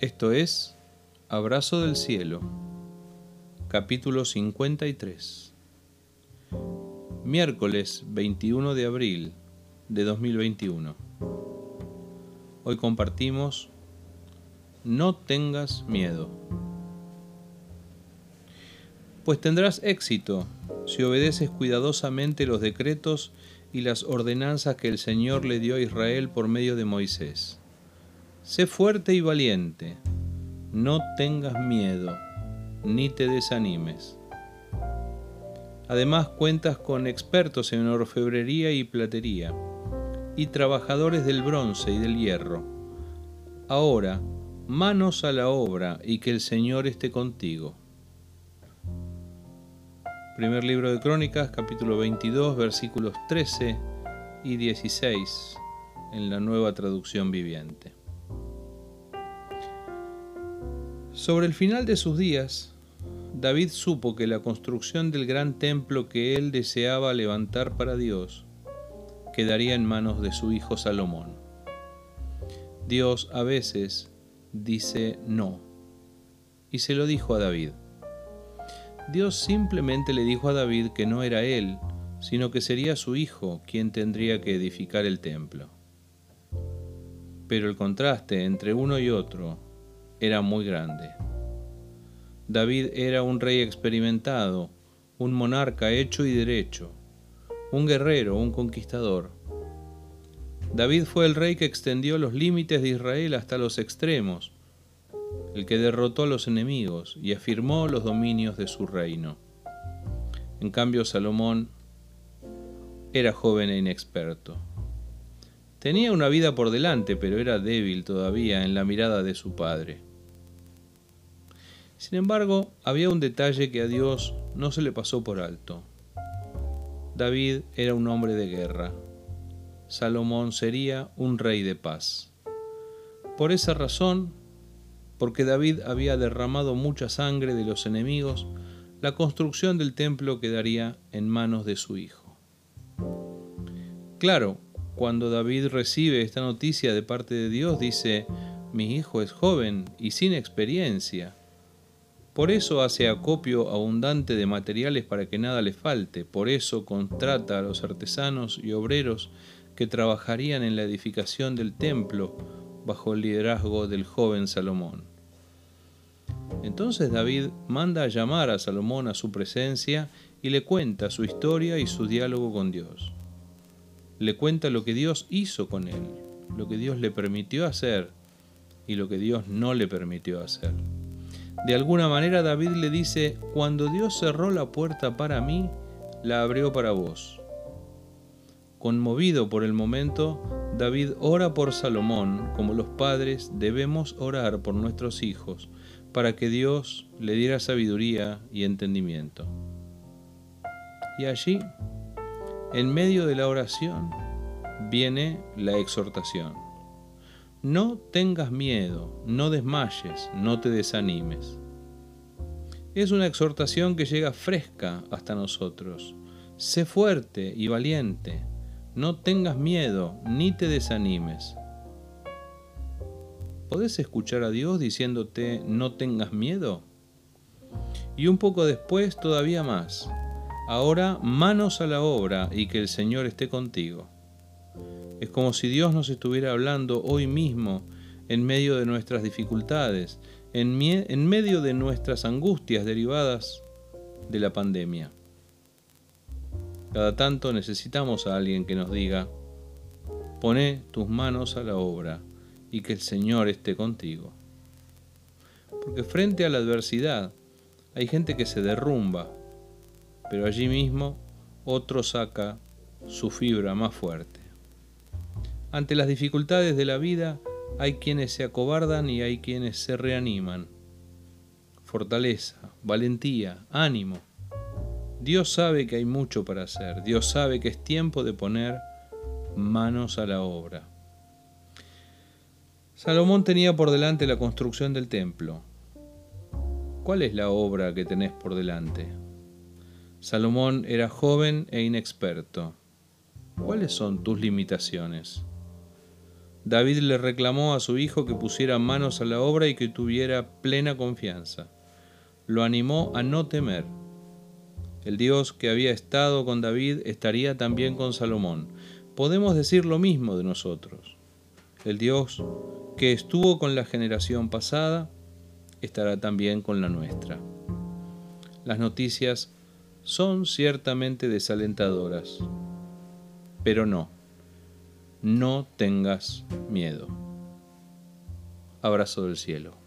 Esto es Abrazo del Cielo, capítulo 53. Miércoles 21 de abril de 2021. Hoy compartimos No tengas miedo. Pues tendrás éxito si obedeces cuidadosamente los decretos y las ordenanzas que el Señor le dio a Israel por medio de Moisés Sé fuerte y valiente, no tengas miedo, ni te desanimes. Además cuentas con expertos en orfebrería y platería, y trabajadores del bronce y del hierro. Ahora, manos a la obra y que el Señor esté contigo. Primer libro de Crónicas, capítulo 22, versículos 13 y 16, en la nueva traducción viviente. Sobre el final de sus días, David supo que la construcción del gran templo que él deseaba levantar para Dios quedaría en manos de su hijo Salomón. Dios a veces dice no, y se lo dijo a David. Dios simplemente le dijo a David que no era él, sino que sería su hijo quien tendría que edificar el templo. Pero el contraste entre uno y otro era muy grande. David era un rey experimentado, un monarca hecho y derecho, un guerrero, un conquistador. David fue el rey que extendió los límites de Israel hasta los extremos, el que derrotó a los enemigos y afirmó los dominios de su reino. En cambio, Salomón era joven e inexperto. Tenía una vida por delante, pero era débil todavía en la mirada de su padre. Sin embargo, había un detalle que a Dios no se le pasó por alto. David era un hombre de guerra. Salomón sería un rey de paz. Por esa razón, porque David había derramado mucha sangre de los enemigos, la construcción del templo quedaría en manos de su hijo. Claro, cuando David recibe esta noticia de parte de Dios, dice, mi hijo es joven y sin experiencia por eso hace acopio abundante de materiales para que nada le falte, por eso contrata a los artesanos y obreros que trabajarían en la edificación del templo bajo el liderazgo del joven Salomón. Entonces David manda a llamar a Salomón a su presencia y le cuenta su historia y su diálogo con Dios. Le cuenta lo que Dios hizo con él, lo que Dios le permitió hacer y lo que Dios no le permitió hacer. De alguna manera David le dice, cuando Dios cerró la puerta para mí, la abrió para vos. Conmovido por el momento, David ora por Salomón, como los padres debemos orar por nuestros hijos, para que Dios le diera sabiduría y entendimiento. Y allí, en medio de la oración, viene la exhortación. No tengas miedo, no desmayes, no te desanimes. Es una exhortación que llega fresca hasta nosotros. Sé fuerte y valiente, no tengas miedo, ni te desanimes. ¿Podés escuchar a Dios diciéndote no tengas miedo? Y un poco después todavía más. Ahora manos a la obra y que el Señor esté contigo. Es como si Dios nos estuviera hablando hoy mismo en medio de nuestras dificultades, en, medio de nuestras angustias derivadas de la pandemia. Cada tanto necesitamos a alguien que nos diga, pone tus manos a la obra y que el Señor esté contigo. Porque frente a la adversidad hay gente que se derrumba, pero allí mismo otro saca su fibra más fuerte. Ante las dificultades de la vida hay quienes se acobardan y hay quienes se reaniman. Fortaleza, valentía, ánimo. Dios sabe que hay mucho para hacer. Dios sabe que es tiempo de poner manos a la obra. Salomón tenía por delante la construcción del templo. ¿Cuál es la obra que tenés por delante? Salomón era joven e inexperto. ¿Cuáles son tus limitaciones? David le reclamó a su hijo que pusiera manos a la obra y que tuviera plena confianza. Lo animó a no temer. El Dios que había estado con David estaría también con Salomón. Podemos decir lo mismo de nosotros. El Dios que estuvo con la generación pasada estará también con la nuestra. Las noticias son ciertamente desalentadoras, pero no, no tengas miedo. Abrazo del cielo.